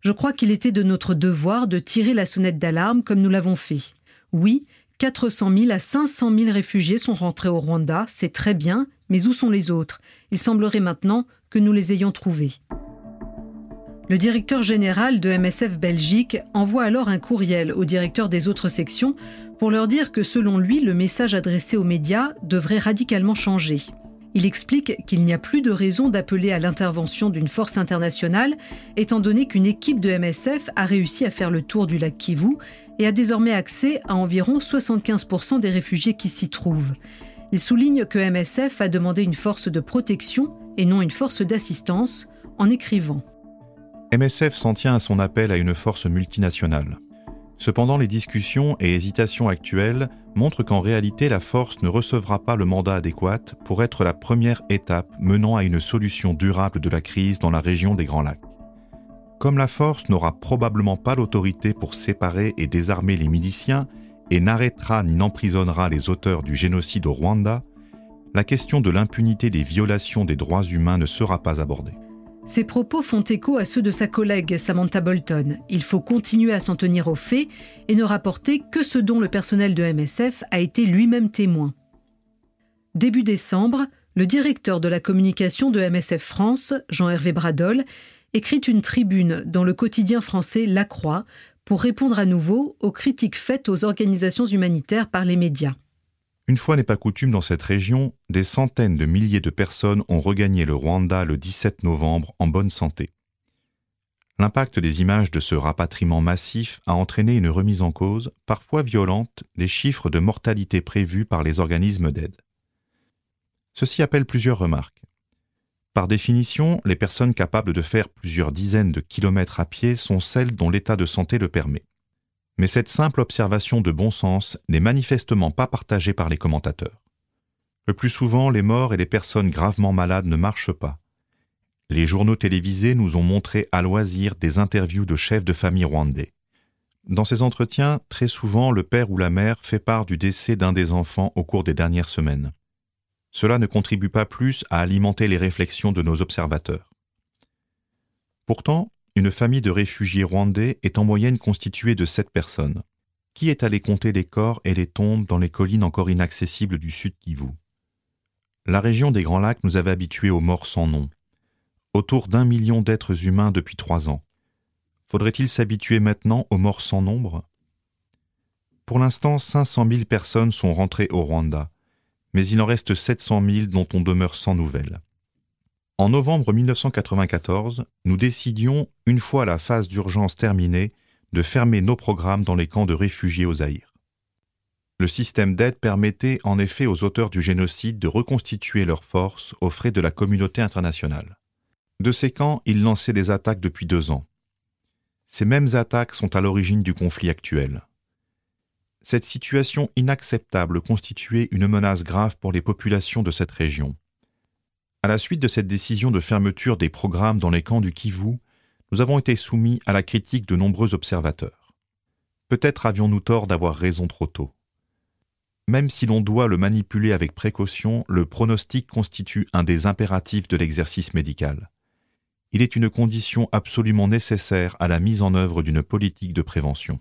Je crois qu'il était de notre devoir de tirer la sonnette d'alarme comme nous l'avons fait. Oui, 400 000 à 500 000 réfugiés sont rentrés au Rwanda, c'est très bien, mais où sont les autres? Il semblerait maintenant que nous les ayons trouvés. Le directeur général de MSF Belgique envoie alors un courriel aux directeurs des autres sections pour leur dire que selon lui, le message adressé aux médias devrait radicalement changer. Il explique qu'il n'y a plus de raison d'appeler à l'intervention d'une force internationale, étant donné qu'une équipe de MSF a réussi à faire le tour du lac Kivu et a désormais accès à environ 75% des réfugiés qui s'y trouvent. Il souligne que MSF a demandé une force de protection et non une force d'assistance en écrivant MSF s'en tient à son appel à une force multinationale. Cependant, les discussions et hésitations actuelles montrent qu'en réalité, la force ne recevra pas le mandat adéquat pour être la première étape menant à une solution durable de la crise dans la région des Grands Lacs. Comme la force n'aura probablement pas l'autorité pour séparer et désarmer les miliciens et n'arrêtera ni n'emprisonnera les auteurs du génocide au Rwanda, la question de l'impunité des violations des droits humains ne sera pas abordée. Ces propos font écho à ceux de sa collègue Samantha Bolton. Il faut continuer à s'en tenir aux faits et ne rapporter que ce dont le personnel de MSF a été lui-même témoin. Début décembre, le directeur de la communication de MSF France, Jean-Hervé Bradol, écrit une tribune dans le quotidien français La Croix pour répondre à nouveau aux critiques faites aux organisations humanitaires par les médias. Une fois n'est pas coutume dans cette région, des centaines de milliers de personnes ont regagné le Rwanda le 17 novembre en bonne santé. L'impact des images de ce rapatriement massif a entraîné une remise en cause, parfois violente, des chiffres de mortalité prévus par les organismes d'aide. Ceci appelle plusieurs remarques. Par définition, les personnes capables de faire plusieurs dizaines de kilomètres à pied sont celles dont l'état de santé le permet. Mais cette simple observation de bon sens n'est manifestement pas partagée par les commentateurs. Le plus souvent, les morts et les personnes gravement malades ne marchent pas. Les journaux télévisés nous ont montré à loisir des interviews de chefs de famille rwandais. Dans ces entretiens, très souvent, le père ou la mère fait part du décès d'un des enfants au cours des dernières semaines. Cela ne contribue pas plus à alimenter les réflexions de nos observateurs. Pourtant, une famille de réfugiés rwandais est en moyenne constituée de sept personnes. Qui est allé compter les corps et les tombes dans les collines encore inaccessibles du sud Kivu? La région des Grands Lacs nous avait habitués aux morts sans nom. Autour d'un million d'êtres humains depuis trois ans. Faudrait-il s'habituer maintenant aux morts sans nombre? Pour l'instant, 500 000 personnes sont rentrées au Rwanda, mais il en reste 700 000 dont on demeure sans nouvelles. En novembre 1994, nous décidions, une fois la phase d'urgence terminée, de fermer nos programmes dans les camps de réfugiés au Zaïre. Le système d'aide permettait en effet aux auteurs du génocide de reconstituer leurs forces aux frais de la communauté internationale. De ces camps, ils lançaient des attaques depuis deux ans. Ces mêmes attaques sont à l'origine du conflit actuel. Cette situation inacceptable constituait une menace grave pour les populations de cette région. À la suite de cette décision de fermeture des programmes dans les camps du Kivu, nous avons été soumis à la critique de nombreux observateurs. Peut-être avions-nous tort d'avoir raison trop tôt. Même si l'on doit le manipuler avec précaution, le pronostic constitue un des impératifs de l'exercice médical. Il est une condition absolument nécessaire à la mise en œuvre d'une politique de prévention.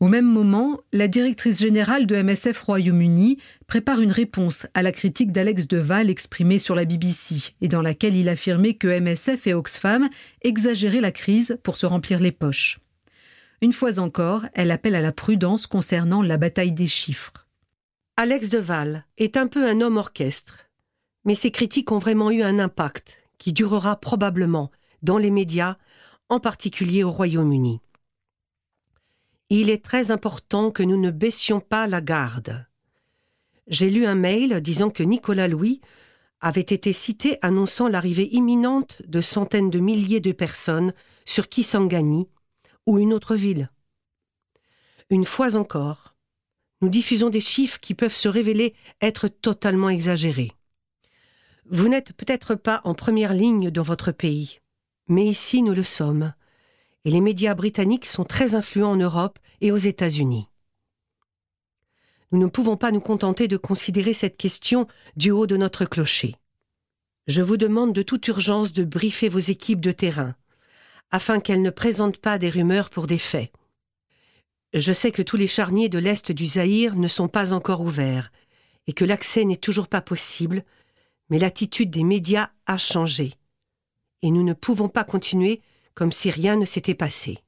Au même moment, la directrice générale de MSF Royaume-Uni prépare une réponse à la critique d'Alex Deval exprimée sur la BBC et dans laquelle il affirmait que MSF et Oxfam exagéraient la crise pour se remplir les poches. Une fois encore, elle appelle à la prudence concernant la bataille des chiffres. Alex Deval est un peu un homme orchestre, mais ses critiques ont vraiment eu un impact qui durera probablement dans les médias, en particulier au Royaume-Uni. Il est très important que nous ne baissions pas la garde. J'ai lu un mail disant que Nicolas Louis avait été cité annonçant l'arrivée imminente de centaines de milliers de personnes sur Kisangani ou une autre ville. Une fois encore, nous diffusons des chiffres qui peuvent se révéler être totalement exagérés. Vous n'êtes peut-être pas en première ligne dans votre pays, mais ici nous le sommes et les médias britanniques sont très influents en Europe et aux États-Unis. Nous ne pouvons pas nous contenter de considérer cette question du haut de notre clocher. Je vous demande de toute urgence de briefer vos équipes de terrain, afin qu'elles ne présentent pas des rumeurs pour des faits. Je sais que tous les charniers de l'Est du Zaïre ne sont pas encore ouverts, et que l'accès n'est toujours pas possible, mais l'attitude des médias a changé. Et nous ne pouvons pas continuer comme si rien ne s'était passé.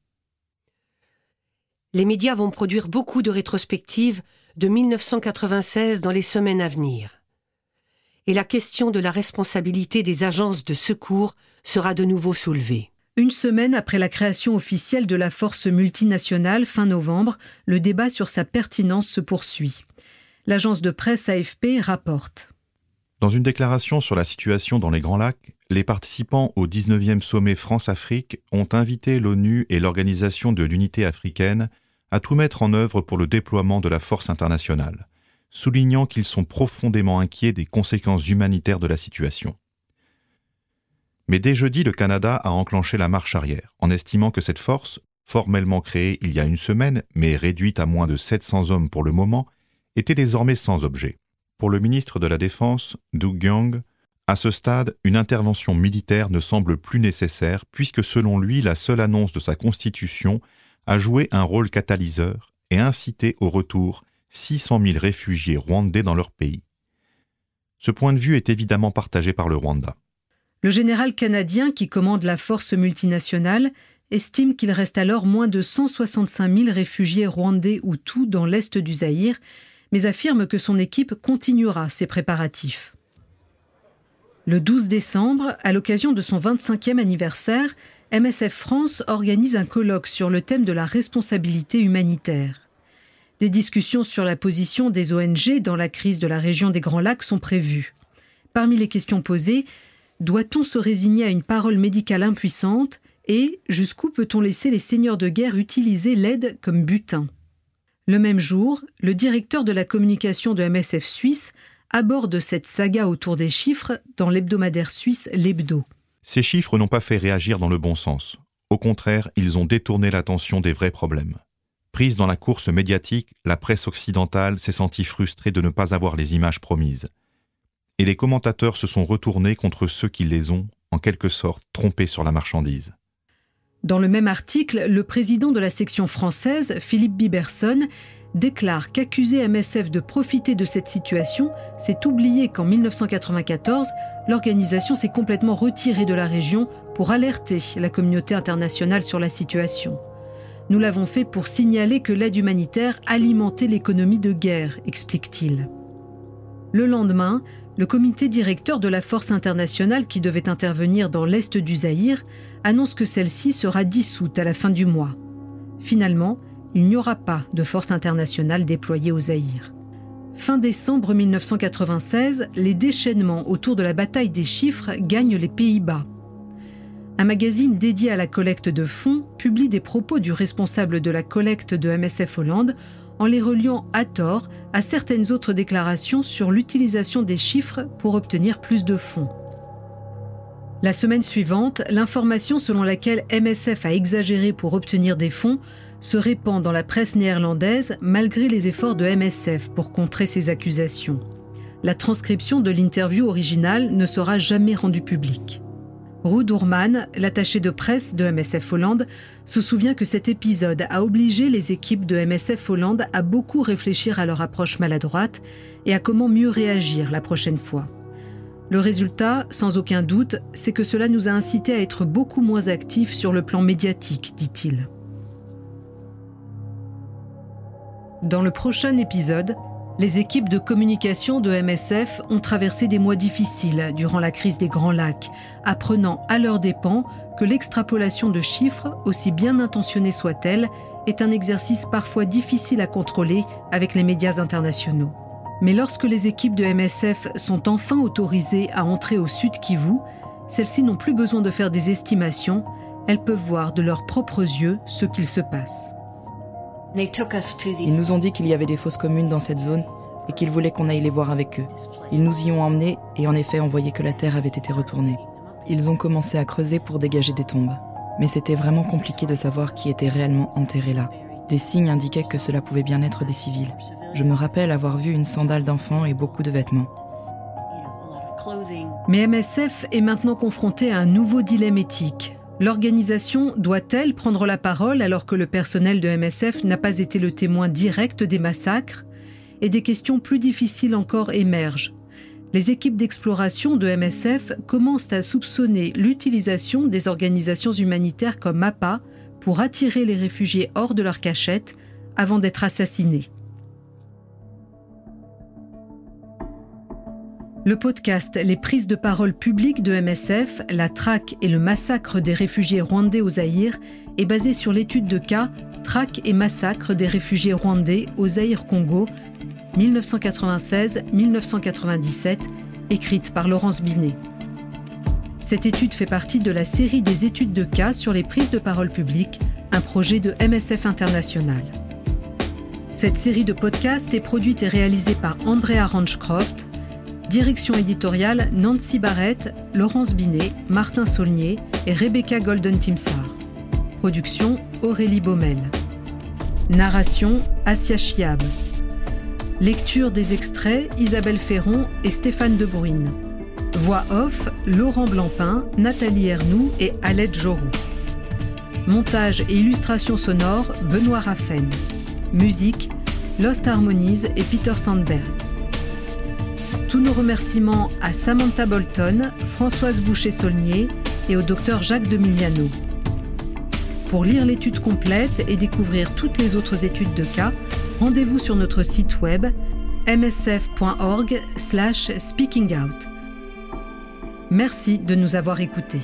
Les médias vont produire beaucoup de rétrospectives de 1996 dans les semaines à venir. Et la question de la responsabilité des agences de secours sera de nouveau soulevée. Une semaine après la création officielle de la force multinationale fin novembre, le débat sur sa pertinence se poursuit. L'agence de presse AFP rapporte. Dans une déclaration sur la situation dans les Grands Lacs, les participants au 19e sommet France-Afrique ont invité l'ONU et l'Organisation de l'Unité africaine à tout mettre en œuvre pour le déploiement de la force internationale, soulignant qu'ils sont profondément inquiets des conséquences humanitaires de la situation. Mais dès jeudi, le Canada a enclenché la marche arrière, en estimant que cette force, formellement créée il y a une semaine, mais réduite à moins de 700 hommes pour le moment, était désormais sans objet. Pour le ministre de la Défense, Doug Young, à ce stade, une intervention militaire ne semble plus nécessaire puisque selon lui, la seule annonce de sa constitution a joué un rôle catalyseur et incité au retour 600 000 réfugiés rwandais dans leur pays. Ce point de vue est évidemment partagé par le Rwanda. Le général canadien qui commande la force multinationale estime qu'il reste alors moins de 165 000 réfugiés rwandais ou tout dans l'est du Zaïre, mais affirme que son équipe continuera ses préparatifs. Le 12 décembre, à l'occasion de son 25e anniversaire, MSF France organise un colloque sur le thème de la responsabilité humanitaire. Des discussions sur la position des ONG dans la crise de la région des Grands Lacs sont prévues. Parmi les questions posées, doit-on se résigner à une parole médicale impuissante et jusqu'où peut-on laisser les seigneurs de guerre utiliser l'aide comme butin? Le même jour, le directeur de la communication de MSF Suisse aborde cette saga autour des chiffres dans l'hebdomadaire suisse L'Hebdo. Ces chiffres n'ont pas fait réagir dans le bon sens. Au contraire, ils ont détourné l'attention des vrais problèmes. Prise dans la course médiatique, la presse occidentale s'est sentie frustrée de ne pas avoir les images promises. Et les commentateurs se sont retournés contre ceux qui les ont, en quelque sorte, trompés sur la marchandise. Dans le même article, le président de la section française, Philippe Biberson, déclare qu'accuser MSF de profiter de cette situation, c'est oublier qu'en 1994, l'organisation s'est complètement retirée de la région pour alerter la communauté internationale sur la situation. Nous l'avons fait pour signaler que l'aide humanitaire alimentait l'économie de guerre, explique-t-il. Le lendemain, le comité directeur de la force internationale qui devait intervenir dans l'est du Zaïre annonce que celle-ci sera dissoute à la fin du mois. Finalement, il n'y aura pas de force internationale déployée au Zaïre. Fin décembre 1996, les déchaînements autour de la bataille des chiffres gagnent les Pays-Bas. Un magazine dédié à la collecte de fonds publie des propos du responsable de la collecte de MSF Hollande en les reliant à tort à certaines autres déclarations sur l'utilisation des chiffres pour obtenir plus de fonds. La semaine suivante, l'information selon laquelle MSF a exagéré pour obtenir des fonds se répand dans la presse néerlandaise malgré les efforts de MSF pour contrer ces accusations. La transcription de l'interview originale ne sera jamais rendue publique. Ruud Oerman, l'attaché de presse de MSF Hollande, se souvient que cet épisode a obligé les équipes de MSF Hollande à beaucoup réfléchir à leur approche maladroite et à comment mieux réagir la prochaine fois. Le résultat, sans aucun doute, c'est que cela nous a incité à être beaucoup moins actifs sur le plan médiatique, dit-il. Dans le prochain épisode, les équipes de communication de MSF ont traversé des mois difficiles durant la crise des Grands Lacs, apprenant à leurs dépens que l'extrapolation de chiffres, aussi bien intentionnée soit-elle, est un exercice parfois difficile à contrôler avec les médias internationaux. Mais lorsque les équipes de MSF sont enfin autorisées à entrer au Sud Kivu, celles-ci n'ont plus besoin de faire des estimations, elles peuvent voir de leurs propres yeux ce qu'il se passe. Ils nous ont dit qu'il y avait des fosses communes dans cette zone et qu'ils voulaient qu'on aille les voir avec eux. Ils nous y ont emmenés et en effet on voyait que la terre avait été retournée. Ils ont commencé à creuser pour dégager des tombes. Mais c'était vraiment compliqué de savoir qui était réellement enterré là. Des signes indiquaient que cela pouvait bien être des civils. Je me rappelle avoir vu une sandale d'enfant et beaucoup de vêtements. Mais MSF est maintenant confronté à un nouveau dilemme éthique. L'organisation doit-elle prendre la parole alors que le personnel de MSF n'a pas été le témoin direct des massacres? Et des questions plus difficiles encore émergent. Les équipes d'exploration de MSF commencent à soupçonner l'utilisation des organisations humanitaires comme MAPA pour attirer les réfugiés hors de leur cachette avant d'être assassinés. Le podcast Les prises de parole publiques de MSF, la traque et le massacre des réfugiés rwandais au Zaïre est basé sur l'étude de cas Traque et massacre des réfugiés rwandais au Zaïre-Congo 1996-1997, écrite par Laurence Binet. Cette étude fait partie de la série des études de cas sur les prises de parole publiques, un projet de MSF International. Cette série de podcasts est produite et réalisée par Andrea Ranchcroft, Direction éditoriale Nancy Barrett, Laurence Binet, Martin Saulnier et Rebecca Golden-Timsar. Production Aurélie Baumel. Narration Asia Chiab. Lecture des extraits Isabelle Ferron et Stéphane De Bruyne. Voix off Laurent Blancpain, Nathalie Ernoux et Alette Jorou. Montage et illustration sonore Benoît Raffen. Musique Lost Harmonies et Peter Sandberg. Nos remerciements à Samantha Bolton, Françoise Boucher-Saulnier et au docteur Jacques Demiliano. Pour lire l'étude complète et découvrir toutes les autres études de cas, rendez-vous sur notre site web msf.org/speakingout. Merci de nous avoir écoutés.